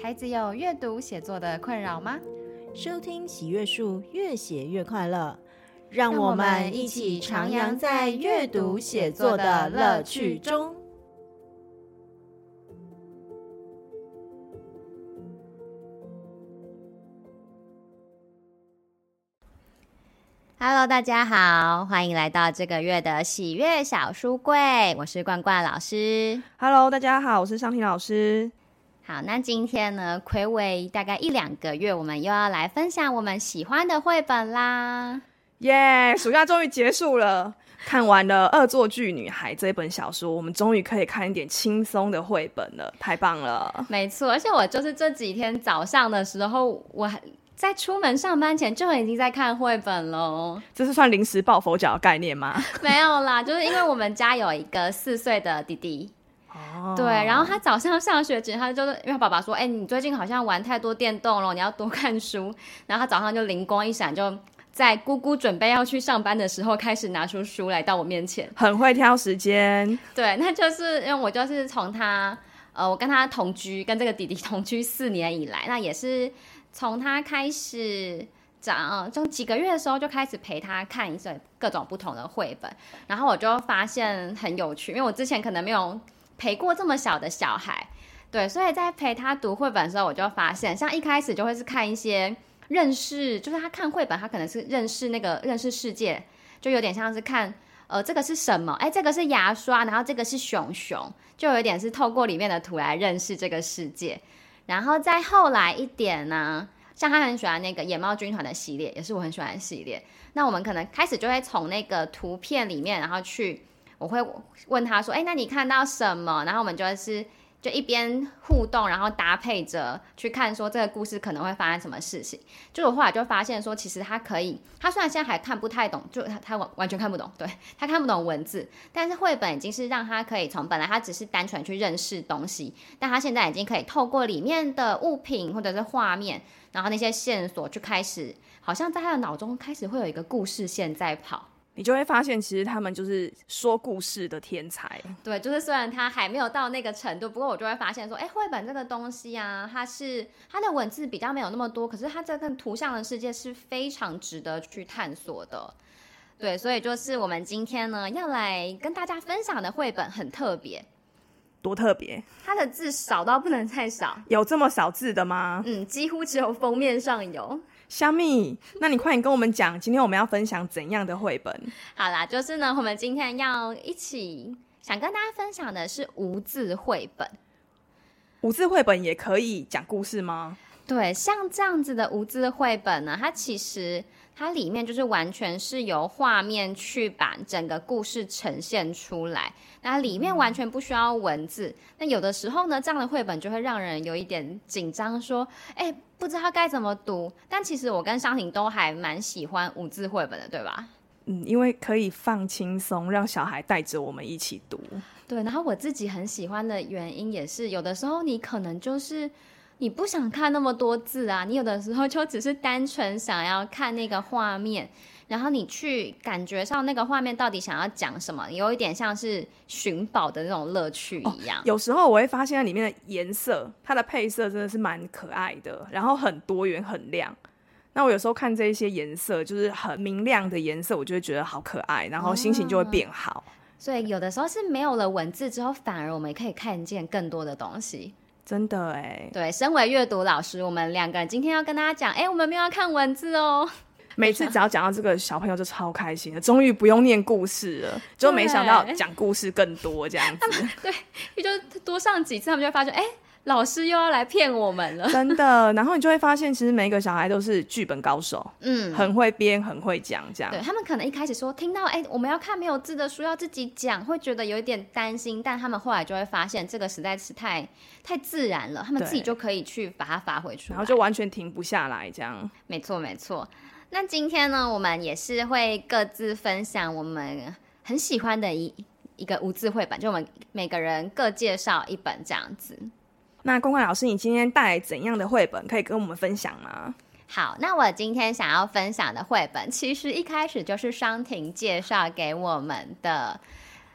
孩子有阅读写作的困扰吗？收听喜阅树越写越快乐，让我们一起徜徉在阅读写作的乐趣中。Hello，大家好，欢迎来到这个月的喜悦小书柜，我是罐罐老师。Hello，大家好，我是尚婷老师。好，那今天呢，暌违大概一两个月，我们又要来分享我们喜欢的绘本啦。耶，yeah, 暑假终于结束了，看完了《恶作剧女孩》这本小说，我们终于可以看一点轻松的绘本了，太棒了。没错，而且我就是这几天早上的时候，我还在出门上班前就已经在看绘本喽。这是算临时抱佛脚的概念吗？没有啦，就是因为我们家有一个四岁的弟弟。哦，对，然后他早上上学前，他就是因为爸爸说，哎，你最近好像玩太多电动了，你要多看书。然后他早上就灵光一闪，就在姑姑准备要去上班的时候，开始拿出书来到我面前，很会挑时间。对，那就是因为我就是从他，呃，我跟他同居，跟这个弟弟同居四年以来，那也是从他开始长，就几个月的时候就开始陪他看一些各种不同的绘本，然后我就发现很有趣，因为我之前可能没有。陪过这么小的小孩，对，所以在陪他读绘本的时候，我就发现，像一开始就会是看一些认识，就是他看绘本，他可能是认识那个认识世界，就有点像是看，呃，这个是什么？哎，这个是牙刷，然后这个是熊熊，就有点是透过里面的图来认识这个世界。然后再后来一点呢，像他很喜欢那个野猫军团的系列，也是我很喜欢的系列。那我们可能开始就会从那个图片里面，然后去。我会问他说：“哎，那你看到什么？”然后我们就是就一边互动，然后搭配着去看，说这个故事可能会发生什么事情。就我后来就发现说，其实他可以，他虽然现在还看不太懂，就他他完完全看不懂，对，他看不懂文字，但是绘本已经是让他可以从本来他只是单纯去认识东西，但他现在已经可以透过里面的物品或者是画面，然后那些线索去开始，好像在他的脑中开始会有一个故事线在跑。你就会发现，其实他们就是说故事的天才。对，就是虽然他还没有到那个程度，不过我就会发现说，哎，绘本这个东西啊，它是它的文字比较没有那么多，可是它这个图像的世界是非常值得去探索的。对，所以就是我们今天呢要来跟大家分享的绘本很特别，多特别？它的字少到不能再少，有这么少字的吗？嗯，几乎只有封面上有。虾米，那你快点跟我们讲，今天我们要分享怎样的绘本？好啦，就是呢，我们今天要一起想跟大家分享的是无字绘本。无字绘本也可以讲故事吗？对，像这样子的无字绘本呢，它其实它里面就是完全是由画面去把整个故事呈现出来，那里面完全不需要文字。那有的时候呢，这样的绘本就会让人有一点紧张，说，哎。不知道该怎么读，但其实我跟商婷都还蛮喜欢无字绘本的，对吧？嗯，因为可以放轻松，让小孩带着我们一起读。对，然后我自己很喜欢的原因也是，有的时候你可能就是你不想看那么多字啊，你有的时候就只是单纯想要看那个画面。然后你去感觉上那个画面到底想要讲什么，有一点像是寻宝的那种乐趣一样。哦，有时候我会发现里面的颜色，它的配色真的是蛮可爱的，然后很多元很亮。那我有时候看这一些颜色，就是很明亮的颜色，我就会觉得好可爱，然后心情就会变好。哦，所以有的时候是没有了文字之后，反而我们可以看见更多的东西。真的哎，对，身为阅读老师，我们两个人今天要跟大家讲，哎，我们没有要看文字哦。每次只要讲到这个，小朋友就超开心的，终于不用念故事了。就没想到讲故事更多这样子。对，就多上几次，他们就会发现，哎、欸，老师又要来骗我们了。真的，然后你就会发现，其实每一个小孩都是剧本高手，嗯，很会编，很会讲，这样。对，他们可能一开始说听到，哎、欸，我们要看没有字的书，要自己讲，会觉得有一点担心，但他们后来就会发现，这个实在是太太自然了，他们自己就可以去把它发挥出来，然后就完全停不下来，这样。没错，没错。那今天呢，我们也是会各自分享我们很喜欢的一一个无字绘本，就我们每个人各介绍一本这样子。那公关老师，你今天带来怎样的绘本可以跟我们分享吗？好，那我今天想要分享的绘本，其实一开始就是商婷介绍给我们的。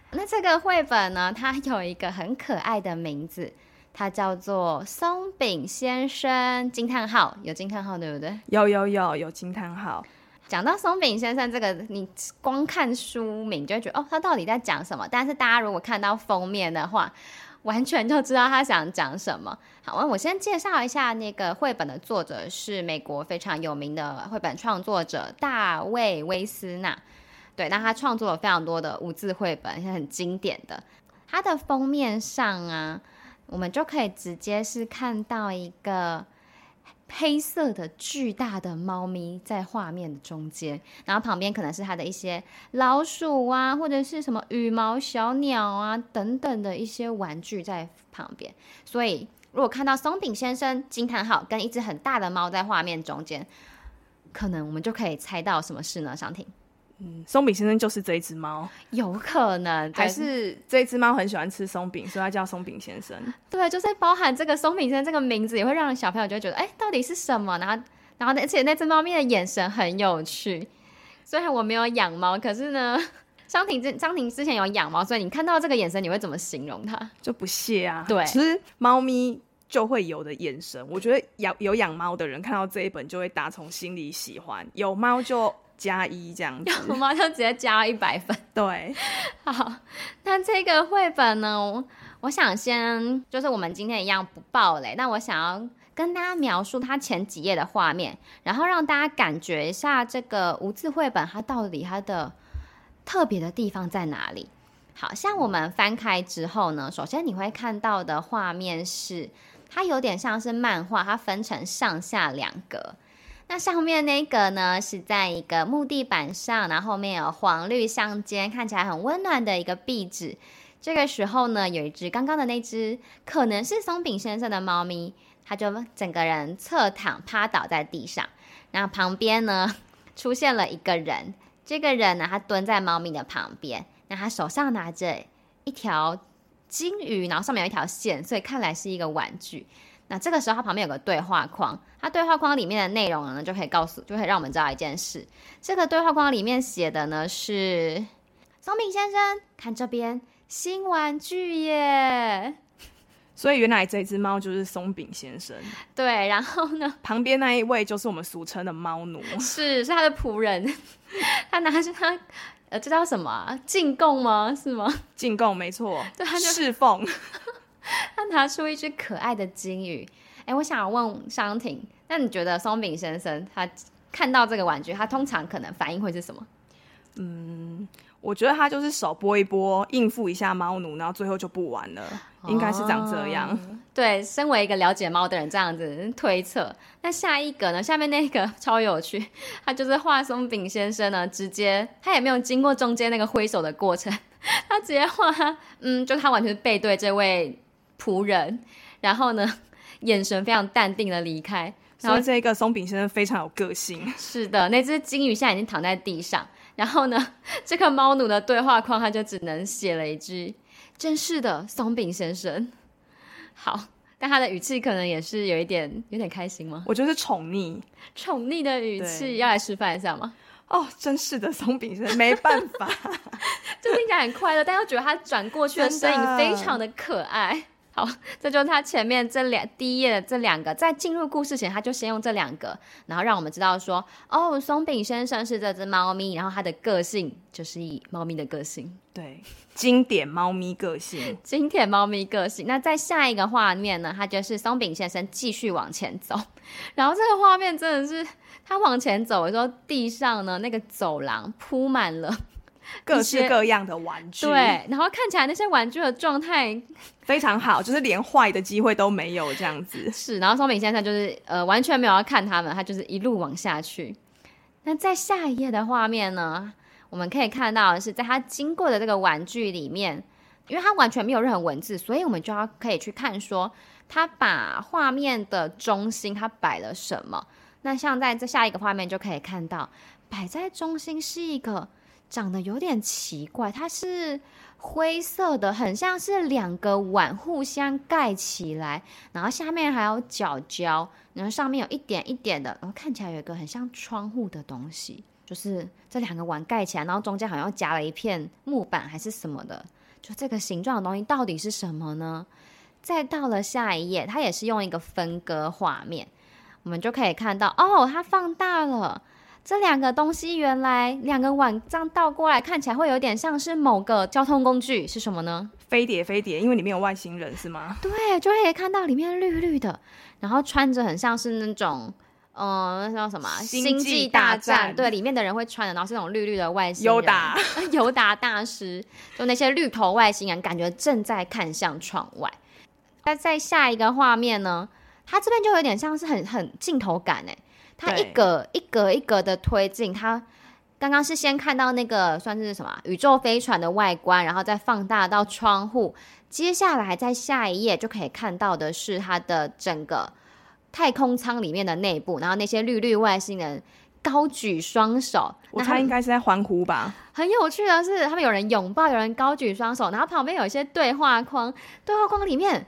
那这个绘本呢，它有一个很可爱的名字，它叫做松饼先生惊叹号，有惊叹号对不对？有有有有惊叹号。讲到松饼先生这个，你光看书名就会觉得哦，他到底在讲什么？但是大家如果看到封面的话，完全就知道他想讲什么。好，那我先介绍一下那个绘本的作者是美国非常有名的绘本创作者大卫威斯纳。对，那他创作了非常多的无字绘本，是很经典的。他的封面上啊，我们就可以直接是看到一个。黑色的巨大的猫咪在画面的中间，然后旁边可能是它的一些老鼠啊，或者是什么羽毛小鸟啊等等的一些玩具在旁边。所以，如果看到松饼先生惊叹号跟一只很大的猫在画面中间，可能我们就可以猜到什么事呢？想听。嗯，松饼先生就是这一只猫，有可能还是这一只猫很喜欢吃松饼，所以它叫松饼先生。对，就是包含这个松饼先生这个名字，也会让小朋友就会觉得，哎，到底是什么？然后，然后，而且那只猫咪的眼神很有趣。虽然我没有养猫，可是呢，张婷之张婷之前有养猫，所以你看到这个眼神，你会怎么形容它？就不屑啊。对，其实猫咪就会有的眼神，我觉得养有养猫的人看到这一本就会打从心里喜欢。有猫就。加一这样子，我妈就直接加一百分。对，好，那这个绘本呢，我想先就是我们今天一样不爆雷，那我想要跟大家描述它前几页的画面，然后让大家感觉一下这个无字绘本它到底它的特别的地方在哪里。好，像我们翻开之后呢，首先你会看到的画面是它有点像是漫画，它分成上下两格。那上面那个呢，是在一个木地板上，然后后面有黄绿相间，看起来很温暖的一个壁纸。这个时候呢，有一只刚刚的那只可能是松饼先生的猫咪，它就整个人侧躺趴倒在地上。然后旁边呢，出现了一个人，这个人呢，他蹲在猫咪的旁边，那他手上拿着一条金鱼，然后上面有一条线，所以看来是一个玩具。那这个时候，它旁边有个对话框，它对话框里面的内容呢，就可以告诉，就可以让我们知道一件事。这个对话框里面写的呢是：松饼先生，看这边，新玩具耶！所以原来这只猫就是松饼先生。对，然后呢，旁边那一位就是我们俗称的猫奴，是是他的仆人，他拿着他，呃，这叫什么啊？进贡吗？是吗？进贡，没错，对，他就侍奉。他拿出一只可爱的金鱼，哎，我想问商婷，那你觉得松饼先生他看到这个玩具，他通常可能反应会是什么？嗯，我觉得他就是手拨一拨，应付一下猫奴，然后最后就不玩了，哦、应该是长这样。对，身为一个了解猫的人，这样子推测。那下一个呢？下面那个 超有趣，他就是画松饼先生呢，直接他也没有经过中间那个挥手的过程，他直接画，嗯，就他完全背对这位。仆人，然后呢，眼神非常淡定的离开。然后这个松饼先生非常有个性。是的，那只金鱼现在已经躺在地上。然后呢，这个猫奴的对话框他就只能写了一句：“真是的，松饼先生。”好，但他的语气可能也是有一点有点开心吗？我觉得是宠溺，宠溺的语气，要来示范一下吗？哦，真是的，松饼先生没办法，就听起来很快乐，但又觉得他转过去的身影非常的可爱。好，这就是他前面这两第一页的这两个，在进入故事前，他就先用这两个，然后让我们知道说，哦，松饼先生是这只猫咪，然后它的个性就是以猫咪的个性，对，经典猫咪个性，经典猫咪个性。那在下一个画面呢，他就是松饼先生继续往前走，然后这个画面真的是他往前走的时候，地上呢那个走廊铺满了。各式各样的玩具，对，然后看起来那些玩具的状态非常好，就是连坏的机会都没有这样子。是，然后松饼先生就是呃完全没有要看他们，他就是一路往下去。那在下一页的画面呢，我们可以看到是在他经过的这个玩具里面，因为他完全没有任何文字，所以我们就要可以去看说他把画面的中心他摆了什么。那像在这下一个画面就可以看到，摆在中心是一个。长得有点奇怪，它是灰色的，很像是两个碗互相盖起来，然后下面还有角角，然后上面有一点一点的，然后看起来有一个很像窗户的东西，就是这两个碗盖起来，然后中间好像夹了一片木板还是什么的，就这个形状的东西到底是什么呢？再到了下一页，它也是用一个分割画面，我们就可以看到哦，它放大了。这两个东西原来两个碗这样倒过来看起来会有点像是某个交通工具，是什么呢？飞碟，飞碟，因为里面有外星人是吗？对，就会看到里面绿绿的，然后穿着很像是那种，嗯，那叫什么？星际大战。大战对，里面的人会穿的，然后是那种绿绿的外星人。尤达，尤达大师，就那些绿头外星人，感觉正在看向窗外。那在下一个画面呢？它这边就有点像是很很镜头感哎。它一格一格一格的推进，它刚刚是先看到那个算是什么宇宙飞船的外观，然后再放大到窗户，接下来在下一页就可以看到的是它的整个太空舱里面的内部，然后那些绿绿外星人高举双手，我猜应该是在欢呼吧。很有趣的是，他们有人拥抱，有人高举双手，然后旁边有一些对话框，对话框里面，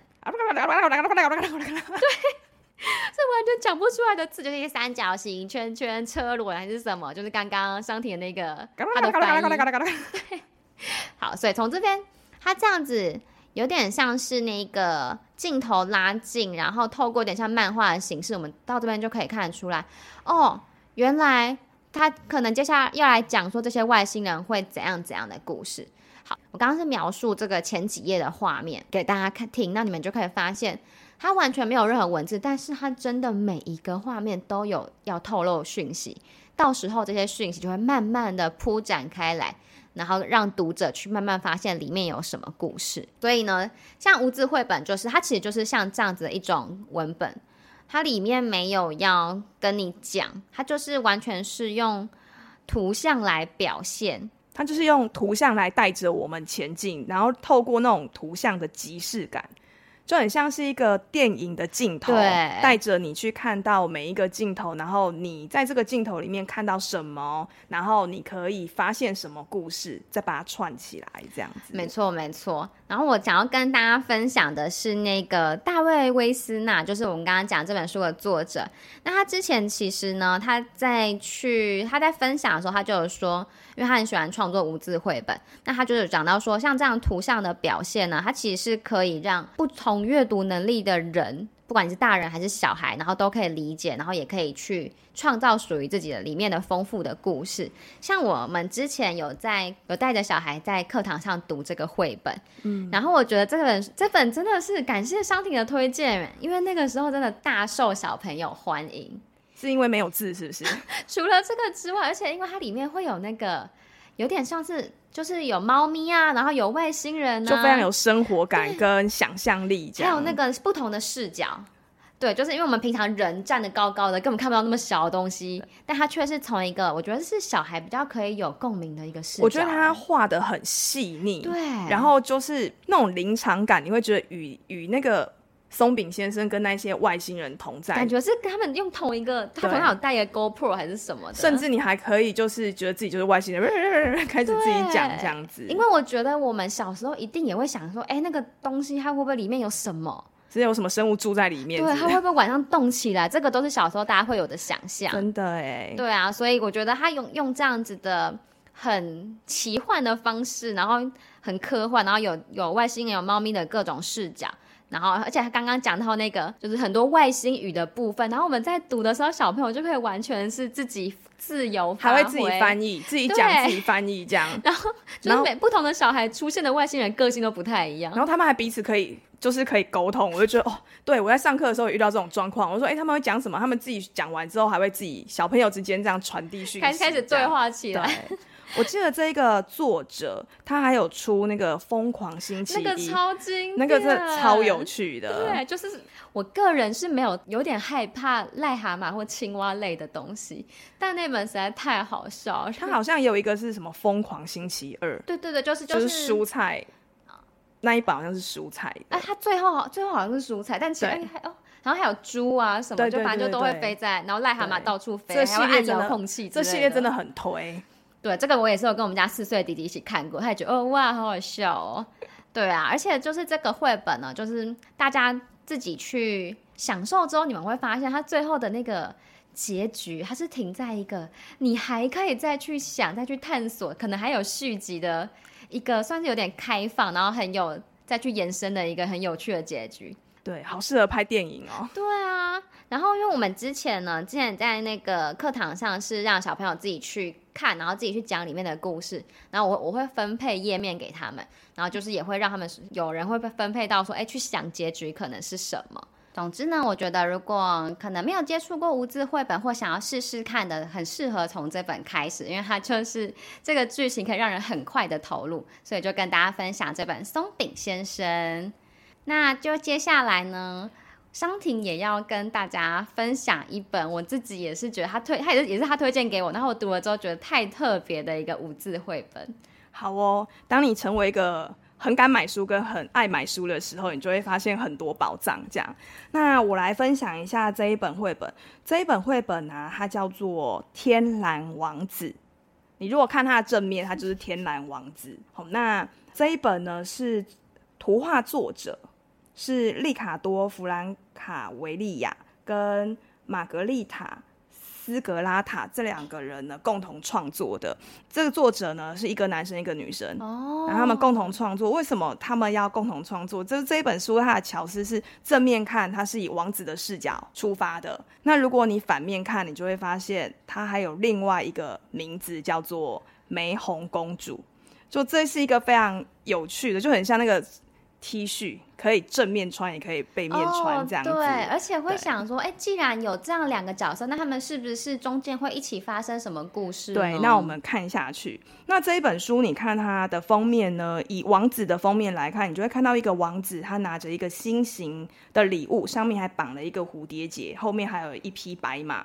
对。这完全讲不出来的字，就是一些三角形、圈圈、车轮还是什么？就是刚刚商婷那个他的翻译。对，好，所以从这边，它这样子有点像是那个镜头拉近，然后透过点像漫画的形式，我们到这边就可以看得出来。哦，原来他可能接下来要来讲说这些外星人会怎样怎样的故事。好，我刚刚是描述这个前几页的画面给大家看听，那你们就可以发现。它完全没有任何文字，但是它真的每一个画面都有要透露讯息，到时候这些讯息就会慢慢的铺展开来，然后让读者去慢慢发现里面有什么故事。所以呢，像无字绘本就是它其实就是像这样子的一种文本，它里面没有要跟你讲，它就是完全是用图像来表现，它就是用图像来带着我们前进，然后透过那种图像的即视感。就很像是一个电影的镜头，带着你去看到每一个镜头，然后你在这个镜头里面看到什么，然后你可以发现什么故事，再把它串起来，这样子。没错，没错。然后我想要跟大家分享的是那个大卫·威斯纳，就是我们刚刚讲这本书的作者。那他之前其实呢，他在去他在分享的时候，他就有说，因为他很喜欢创作无字绘本，那他就是讲到说，像这样图像的表现呢，它其实是可以让不同阅读能力的人。不管你是大人还是小孩，然后都可以理解，然后也可以去创造属于自己的里面的丰富的故事。像我们之前有在有带着小孩在课堂上读这个绘本，嗯，然后我觉得这本这本真的是感谢商婷的推荐，因为那个时候真的大受小朋友欢迎。是因为没有字是不是？除了这个之外，而且因为它里面会有那个有点像是。就是有猫咪啊，然后有外星人啊，就非常有生活感跟想象力，这样。还有那个不同的视角，对，就是因为我们平常人站得高高的，根本看不到那么小的东西，但他却是从一个我觉得是小孩比较可以有共鸣的一个视角。我觉得他画的很细腻，对，然后就是那种临场感，你会觉得与与那个。松饼先生跟那些外星人同在，感觉是他们用同一个，他好像有带一个 GoPro 还是什么的，甚至你还可以就是觉得自己就是外星人，开始自己讲这样子。因为我觉得我们小时候一定也会想说，哎、欸，那个东西它会不会里面有什么？是有什么生物住在里面？对，它会不会晚上动起来？这个都是小时候大家会有的想象。真的哎，对啊，所以我觉得他用用这样子的很奇幻的方式，然后很科幻，然后有有外星人、有猫咪的各种视角。然后，而且他刚刚讲到那个，就是很多外星语的部分。然后我们在读的时候，小朋友就可以完全是自己自由还会自己翻译，自己讲，自己翻译这样。然后，就是每不同的小孩出现的外星人个性都不太一样。然后他们还彼此可以，就是可以沟通。我就觉得哦，对我在上课的时候也遇到这种状况。我说，哎，他们会讲什么？他们自己讲完之后，还会自己小朋友之间这样传递讯息，开开始对话起来。我记得这个作者，他还有出那个《疯狂星期一》，那个超经典，那个真的超有趣的。对，就是我个人是没有有点害怕癞蛤蟆或青蛙类的东西，但那本实在太好笑。他好像有一个是什么《疯狂星期二》，对对对，就是就是、就是、蔬菜那一本好像是蔬菜。哎、啊，他最后最后好像是蔬菜，但其实还哦，然后还有猪啊什么，就反正就都会飞在，然后癞蛤蟆到处飞，这系列还要按遥控器，这系列真的很推。对，这个我也是有跟我们家四岁的弟弟一起看过，他也觉得哦哇，好好笑哦。对啊，而且就是这个绘本呢，就是大家自己去享受之后，你们会发现它最后的那个结局，它是停在一个你还可以再去想、再去探索，可能还有续集的一个，算是有点开放，然后很有再去延伸的一个很有趣的结局。对，好适合拍电影哦。对啊，然后因为我们之前呢，之前在那个课堂上是让小朋友自己去看，然后自己去讲里面的故事，然后我我会分配页面给他们，然后就是也会让他们有人会被分配到说，哎，去想结局可能是什么。总之呢，我觉得如果可能没有接触过无字绘本或想要试试看的，很适合从这本开始，因为它就是这个剧情可以让人很快的投入，所以就跟大家分享这本《松饼先生》。那就接下来呢，商婷也要跟大家分享一本我自己也是觉得他推，他也是也是他推荐给我，然后我读了之后觉得太特别的一个五字绘本。好哦，当你成为一个很敢买书跟很爱买书的时候，你就会发现很多宝藏。这样，那我来分享一下这一本绘本。这一本绘本呢、它叫做《天蓝王子》。你如果看它的正面，它就是天蓝王子。好，那这一本呢是图画作者。是利卡多·弗兰卡维利亚跟玛格丽塔·斯格拉塔这两个人呢共同创作的。这个作者呢是一个男生，一个女生。哦，然后他们共同创作。为什么他们要共同创作？就是这一本书，它的巧思是正面看，它是以王子的视角出发的。那如果你反面看，你就会发现它还有另外一个名字，叫做玫红公主。就这是一个非常有趣的，就很像那个。T 恤可以正面穿，也可以背面穿，这样子。Oh, 对，而且会想说，哎，既然有这样两个角色，那他们是不是中间会一起发生什么故事？对，那我们看下去。那这一本书，你看它的封面呢？以王子的封面来看，你就会看到一个王子，他拿着一个心形的礼物，上面还绑了一个蝴蝶结，后面还有一匹白马。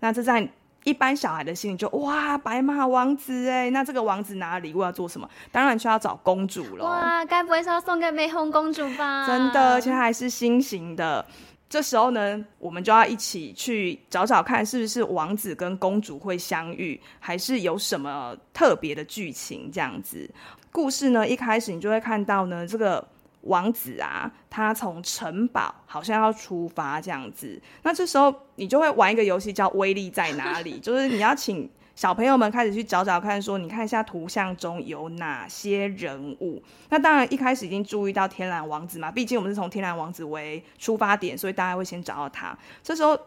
那这在。一般小孩的心里就哇，白马王子哎，那这个王子拿礼物要做什么？当然就要找公主了。哇，该不会是要送给玫红公主吧？真的，而且还是心形的。这时候呢，我们就要一起去找找看，是不是王子跟公主会相遇，还是有什么特别的剧情这样子？故事呢，一开始你就会看到呢，这个。王子啊，他从城堡好像要出发这样子，那这时候你就会玩一个游戏叫“威力在哪里”，就是你要请小朋友们开始去找找看，说你看一下图像中有哪些人物。那当然一开始已经注意到天蓝王子嘛，毕竟我们是从天蓝王子为出发点，所以大家会先找到他。这时候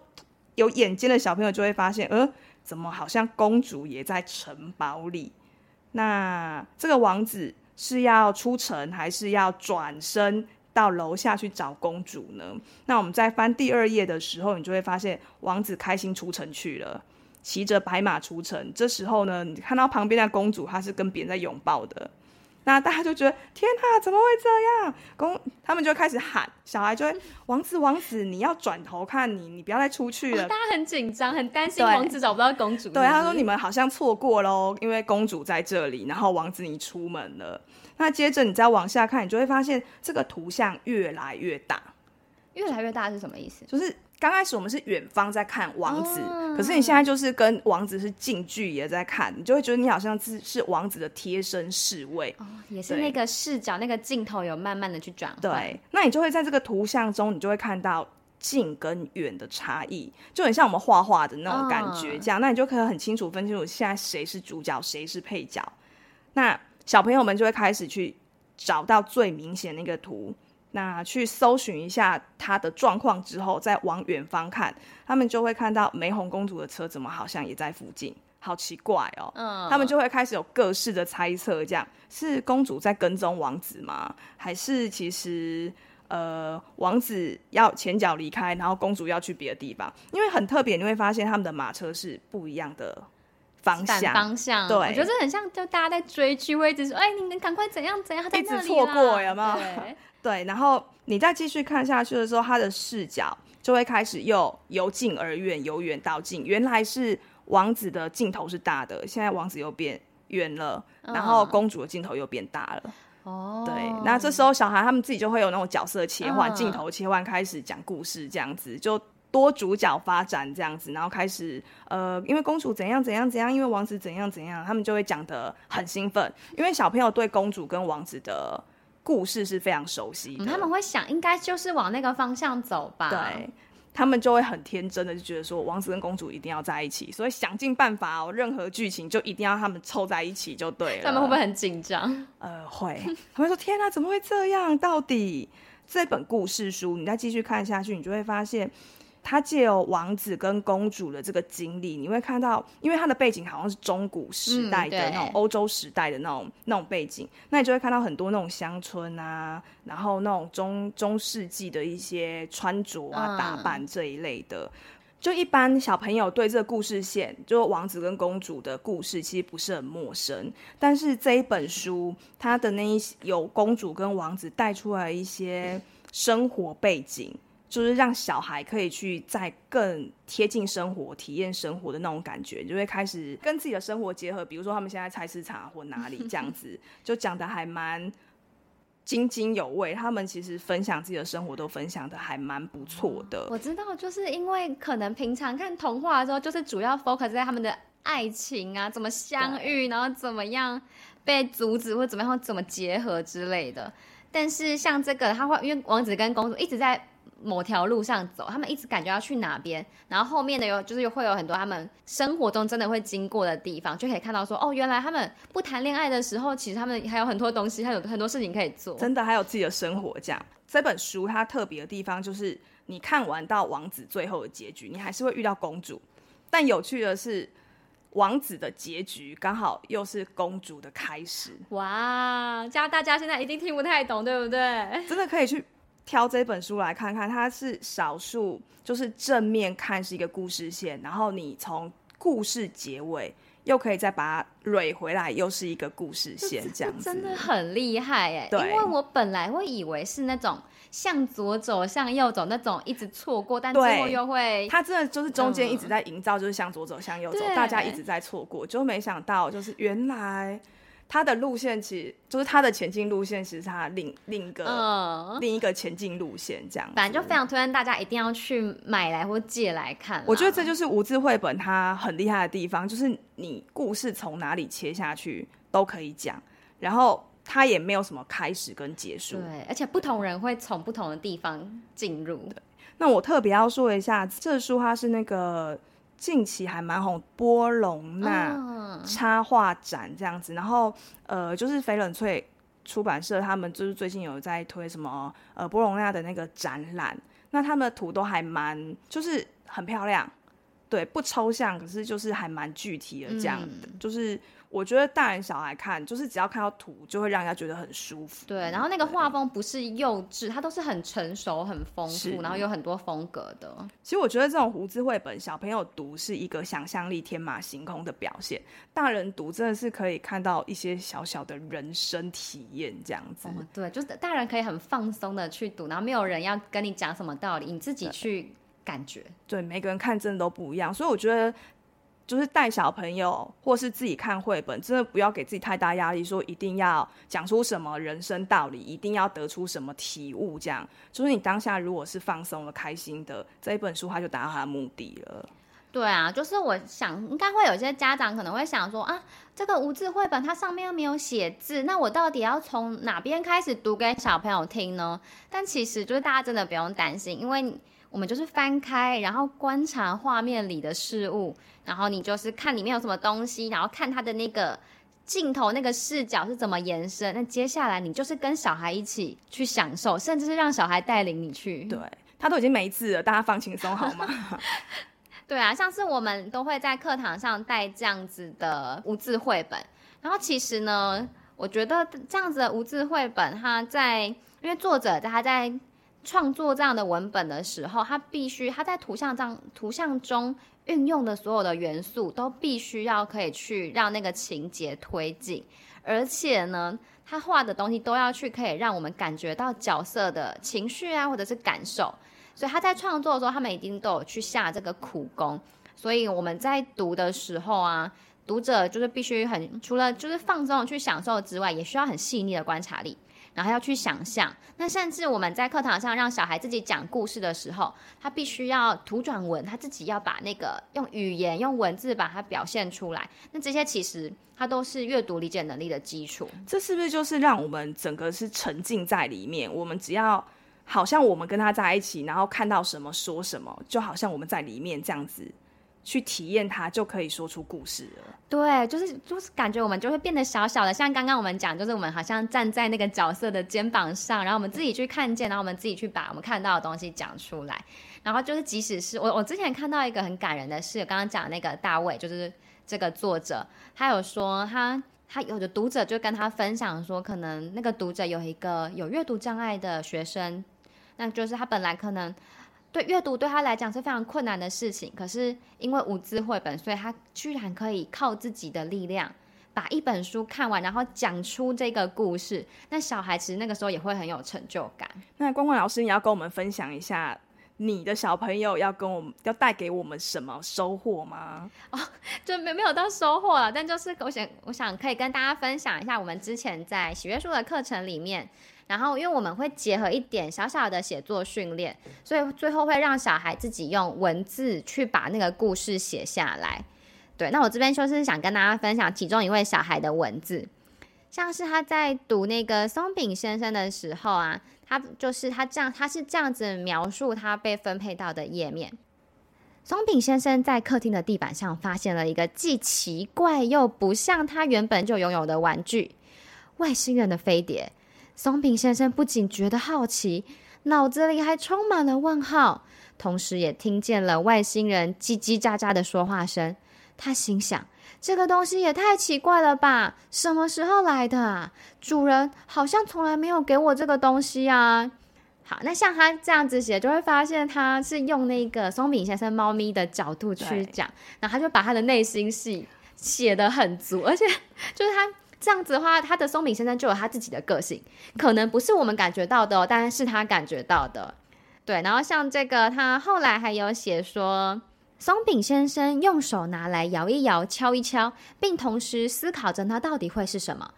有眼尖的小朋友就会发现，呃，怎么好像公主也在城堡里？那这个王子。是要出城，还是要转身到楼下去找公主呢？那我们在翻第二页的时候，你就会发现王子开心出城去了，骑着白马出城。这时候呢，你看到旁边的公主，她是跟别人在拥抱的。那大家就觉得天哪，怎么会这样？公他们就开始喊，小孩就会王子王子，你要转头看你，你不要再出去了。大家很紧张，很担心王子找不到公主。对，他说你们好像错过喽，因为公主在这里，然后王子你出门了。那接着你再往下看，你就会发现这个图像越来越大。越来越大是什么意思？就是。刚开始我们是远方在看王子，哦，可是你现在就是跟王子是近距离的在看，你就会觉得你好像是是王子的贴身侍卫。哦，也是那个视角，那个镜头有慢慢的去转换。对，那你就会在这个图像中，你就会看到近跟远的差异，就很像我们画画的那种感觉，这样，哦，那你就可以很清楚分清楚现在谁是主角，谁是配角。那小朋友们就会开始去找到最明显的那个图。那去搜寻一下他的状况之后，再往远方看，他们就会看到玫红公主的车怎么好像也在附近，好奇怪哦。嗯，他们就会开始有各式的猜测，这样是公主在跟踪王子吗？还是其实呃王子要前脚离开，然后公主要去别的地方？因为很特别，你会发现他们的马车是不一样的方向。方向，对，我觉得很像就大家在追剧，会一直说，哎，你们赶快怎样怎样，一直错过有没有？对，然后你再继续看下去的时候，他的视角就会开始又由近而远，由远到近。原来是王子的镜头是大的，现在王子又变远了，然后公主的镜头又变大了。哦，对，那这时候小孩他们自己就会有那种角色切换，镜头切换，开始讲故事，这样子就多主角发展这样子，然后开始呃，因为公主怎样怎样怎样，因为王子怎样怎样，他们就会讲的很兴奋，因为小朋友对公主跟王子的。故事是非常熟悉的，嗯，他们会想应该就是往那个方向走吧。对，他们就会很天真的就觉得说，王子跟公主一定要在一起，所以想尽办法哦，任何剧情就一定要他们凑在一起就对了。他们会不会很紧张？呃，会。他们说：“天哪，怎么会这样？到底这本故事书，你再继续看下去，你就会发现。”他借由王子跟公主的这个经历，你会看到，因为他的背景好像是中古时代的那种欧洲时代的那种、嗯、那种背景，那你就会看到很多那种乡村啊，然后那种中中世纪的一些穿着啊、打扮这一类的。嗯、就一般小朋友对这个故事线，就王子跟公主的故事，其实不是很陌生。但是这一本书，它的那一些有公主跟王子带出来一些生活背景。就是让小孩可以去再更贴近生活、体验生活的那种感觉，就会开始跟自己的生活结合。比如说他们现在菜市场或哪里这样子，就讲的还蛮津津有味。他们其实分享自己的生活都分享的还蛮不错的。我知道，就是因为可能平常看童话的时候，就是主要 focus 在他们的爱情啊，怎么相遇，然后怎么样被阻止，或怎么样怎么结合之类的。但是像这个，他会因为王子跟公主一直在。某条路上走，他们一直感觉要去哪边，然后后面的有就是会有很多他们生活中真的会经过的地方，就可以看到说，哦，原来他们不谈恋爱的时候，其实他们还有很多东西，还有很多事情可以做，真的还有自己的生活这样。这本书它特别的地方就是，你看完到王子最后的结局，你还是会遇到公主，但有趣的是，王子的结局刚好又是公主的开始。哇，这样大家现在一定听不太懂，对不对？真的可以去。挑这本书来看看，它是少数，就是正面看是一个故事线，然后你从故事结尾又可以再把它捋回来，又是一个故事线，这样子真的很厉害哎！对，因为我本来会以为是那种向左走、向右走那种，一直错过，但最后又会，它真的就是中间一直在营造，就是向左走、向右走，大家一直在错过，就没想到就是原来。他的路线其实就是它的前进路线，其实是他另另一个、嗯、另一个前进路线这样。反正就非常推荐大家一定要去买来或借来看。我觉得这就是无字绘本它很厉害的地方，就是你故事从哪里切下去都可以讲，然后它也没有什么开始跟结束。对，而且不同人会从不同的地方进入。对，那我特别要说一下，这书它是那个。近期还蛮红，波隆那插画展这样子，然后呃，就是翡冷翠出版社他们就是最近有在推什么呃波隆那的那个展览，那他们的图都还蛮就是很漂亮，对，不抽象，可是就是还蛮具体的这样就是。我觉得大人小孩看，就是只要看到图，就会让人家觉得很舒服。对，然后那个画风不是幼稚，它都是很成熟、很丰富，然后有很多风格的。其实我觉得这种胡字绘本，小朋友读是一个想象力天马行空的表现，大人读真的是可以看到一些小小的人生体验这样子。哦，对，就是大人可以很放松的去读，然后没有人要跟你讲什么道理，你自己去感觉。对，每个人看真的都不一样，所以我觉得。就是带小朋友，或是自己看绘本，真的不要给自己太大压力，说一定要讲出什么人生道理，一定要得出什么体悟，这样。就是你当下如果是放松的、开心的，这一本书它就达到它的目的了。对啊，就是我想，应该会有些家长可能会想说啊，这个无字绘本它上面又没有写字，那我到底要从哪边开始读给小朋友听呢？但其实就是大家真的不用担心，因为。我们就是翻开，然后观察画面里的事物，然后你就是看里面有什么东西，然后看它的那个镜头、那个视角是怎么延伸。那接下来你就是跟小孩一起去享受，甚至是让小孩带领你去。对，他都已经没字了，大家放轻松好吗？对啊，像是我们都会在课堂上带这样子的无字绘本。然后其实呢，我觉得这样子的无字绘本，它在因为作者他在。创作这样的文本的时候，他必须他在图像上图像中运用的所有的元素，都必须要可以去让那个情节推进，而且呢，他画的东西都要去可以让我们感觉到角色的情绪啊，或者是感受。所以他在创作的时候，他们一定都有去下这个苦功。所以我们在读的时候啊，读者就是必须很除了就是放松去享受之外，也需要很细腻的观察力。然后要去想象，那甚至我们在课堂上让小孩自己讲故事的时候，他必须要图转文，他自己要把那个用语言、用文字把它表现出来。那这些其实它都是阅读理解能力的基础。这是不是就是让我们整个是沉浸在里面？我们只要好像我们跟他在一起，然后看到什么说什么，就好像我们在里面这样子去体验它，就可以说出故事了。对，就是就是感觉我们就会变得小小的，像刚刚我们讲，就是我们好像站在那个角色的肩膀上，然后我们自己去看见，然后我们自己去把我们看到的东西讲出来。然后就是即使是我，我之前看到一个很感人的事，刚刚讲那个大卫，就是这个作者，他有说他。他有的读者就跟他分享说，可能那个读者有一个有阅读障碍的学生，那就是他本来可能对阅读对他来讲是非常困难的事情，可是因为无字绘本，所以他居然可以靠自己的力量把一本书看完，然后讲出这个故事。那小孩其实那个时候也会很有成就感。那光光老师，你要跟我们分享一下。你的小朋友要跟我们要带给我们什么收获吗？哦，就没没有到收获了，但就是我想我想可以跟大家分享一下我们之前在喜悦树的课程里面，然后因为我们会结合一点小小的写作训练，所以最后会让小孩自己用文字去把那个故事写下来。对，那我这边就是想跟大家分享其中一位小孩的文字，像是他在读那个松饼先生的时候啊。他就是他这样，他是这样子描述他被分配到的页面。松饼先生在客厅的地板上发现了一个既奇怪又不像他原本就拥有的玩具——外星人的飞碟。松饼先生不仅觉得好奇，脑子里还充满了问号，同时也听见了外星人叽叽喳喳的说话声。他心想。这个东西也太奇怪了吧？什么时候来的啊？主人好像从来没有给我这个东西啊。好，那像他这样子写，就会发现他是用那个松饼先生猫咪的角度去讲，然后他就把他的内心戏写得很足，而且就是他这样子的话，他的松饼先生就有他自己的个性，可能不是我们感觉到的哦，但是他感觉到的。对，然后像这个，他后来还有写说。松饼先生用手拿来摇一摇、敲一敲，并同时思考着它到底会是什么。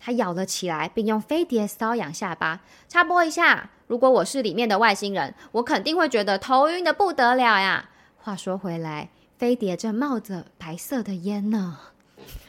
他咬了起来，并用飞碟搔痒下巴。插播一下，如果我是里面的外星人，我肯定会觉得头晕的不得了呀。话说回来，飞碟正冒着白色的烟呢，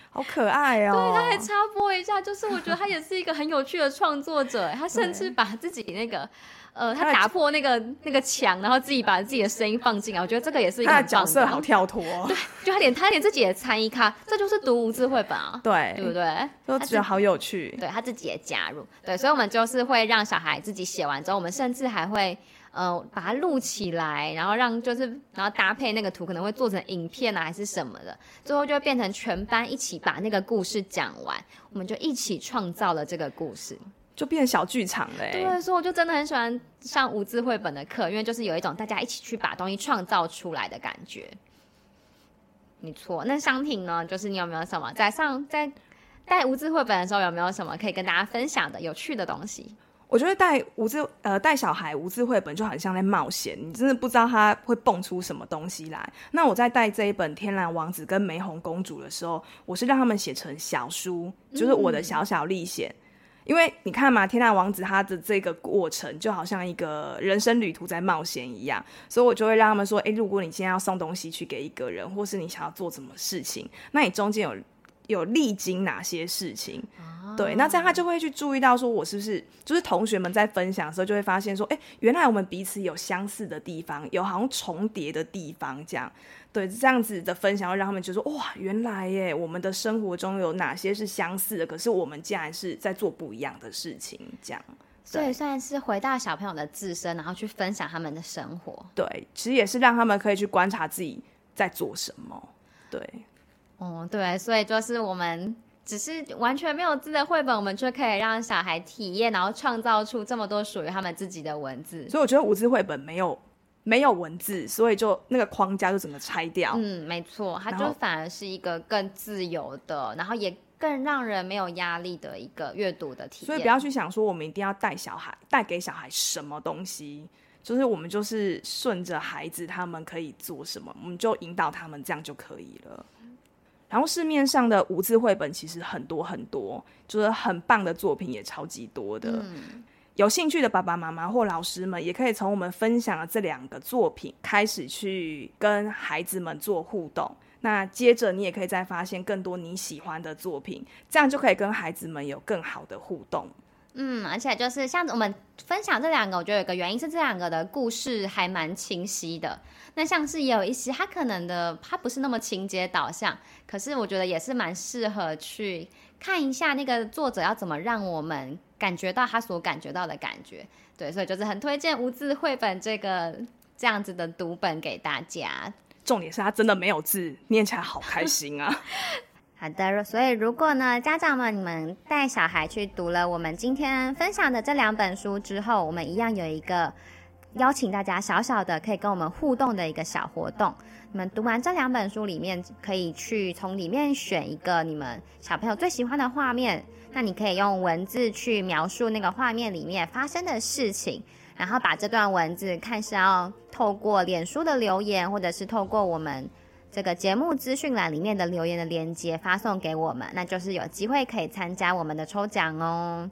好可爱哦。对，他还插播一下，就是我觉得他也是一个很有趣的创作者，他甚至把自己那个。呃，他打破那个那个墙，然后自己把自己的声音放进来，我觉得这个也是一个的角色好跳脱。对，就他连他连自己也参与咖，这就是读无字绘本啊，对，对不对？都觉得好有趣。对，他自己也加入，对，所以我们就是会让小孩自己写完之后，我们甚至还会呃把它录起来，然后让就是然后搭配那个图，可能会做成影片啊还是什么的，最后就会变成全班一起把那个故事讲完，我们就一起创造了这个故事。就变成小剧场嘞，对，所以我就真的很喜欢上无字绘本的课，因为就是有一种大家一起去把东西创造出来的感觉。没错，那商婷呢？就是你有没有什么在上在带无字绘本的时候，有没有什么可以跟大家分享的有趣的东西？我觉得带无字呃带小孩无字绘本就很像在冒险，你真的不知道他会蹦出什么东西来。那我在带这一本《天蓝王子》跟《玫红公主》的时候，我是让他们写成小书，就是我的小小历险。嗯因为你看嘛，天大王子他的这个过程就好像一个人生旅途在冒险一样，所以我就会让他们说：诶，如果你今天要送东西去给一个人，或是你想要做什么事情，那你中间有有历经哪些事情？啊、对，那这样他就会去注意到说，我是不是就是同学们在分享的时候就会发现说：诶，原来我们彼此有相似的地方，有好像重叠的地方，这样。对，这样子的分享会让他们觉得说，哇，原来耶，我们的生活中有哪些是相似的，可是我们竟然是在做不一样的事情，这样。所以算是回到小朋友的自身，然后去分享他们的生活。对，其实也是让他们可以去观察自己在做什么。对，哦，对，所以就是我们只是完全没有字的绘本，我们却可以让小孩体验，然后创造出这么多属于他们自己的文字。所以我觉得无字绘本没有。没有文字，所以就那个框架就整个拆掉。嗯，没错，它就反而是一个更自由的，然后也更让人没有压力的一个阅读的体验。所以不要去想说我们一定要带小孩带给小孩什么东西，就是我们就是顺着孩子他们可以做什么，我们就引导他们这样就可以了。然后市面上的五字绘本其实很多很多，就是很棒的作品也超级多的。嗯有兴趣的爸爸妈妈或老师们，也可以从我们分享的这两个作品开始去跟孩子们做互动。那接着你也可以再发现更多你喜欢的作品，这样就可以跟孩子们有更好的互动。嗯，而且就是像我们分享这两个，我觉得有个原因是这两个的故事还蛮清晰的。那像是也有一些他可能的他不是那么情节导向，可是我觉得也是蛮适合去看一下那个作者要怎么让我们感觉到他所感觉到的感觉。对，所以就是很推荐无字绘本这个这样子的读本给大家。重点是他真的没有字，念起来好开心啊。好的，所以如果呢，家长们你们带小孩去读了我们今天分享的这两本书之后，我们一样有一个邀请大家小小的可以跟我们互动的一个小活动。你们读完这两本书里面，可以去从里面选一个你们小朋友最喜欢的画面，那你可以用文字去描述那个画面里面发生的事情，然后把这段文字看是要透过脸书的留言，或者是透过我们。这个节目资讯栏里面的留言的链接发送给我们，那就是有机会可以参加我们的抽奖哦。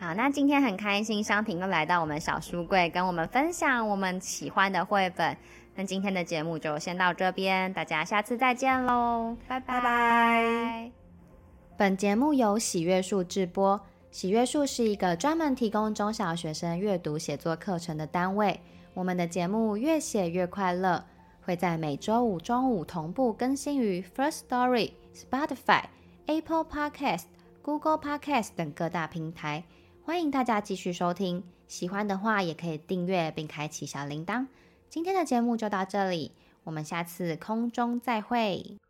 好，那今天很开心，香婷又来到我们小书柜，跟我们分享我们喜欢的绘本。那今天的节目就先到这边，大家下次再见喽，拜拜拜。本节目由喜阅树制播，喜阅树是一个专门提供中小学生阅读写作课程的单位。我们的节目越写越快乐。会在每周五中午同步更新于 First Story、Spotify、Apple Podcast、Google Podcast 等各大平台，欢迎大家继续收听。喜欢的话，也可以订阅并开启小铃铛。今天的节目就到这里，我们下次空中再会。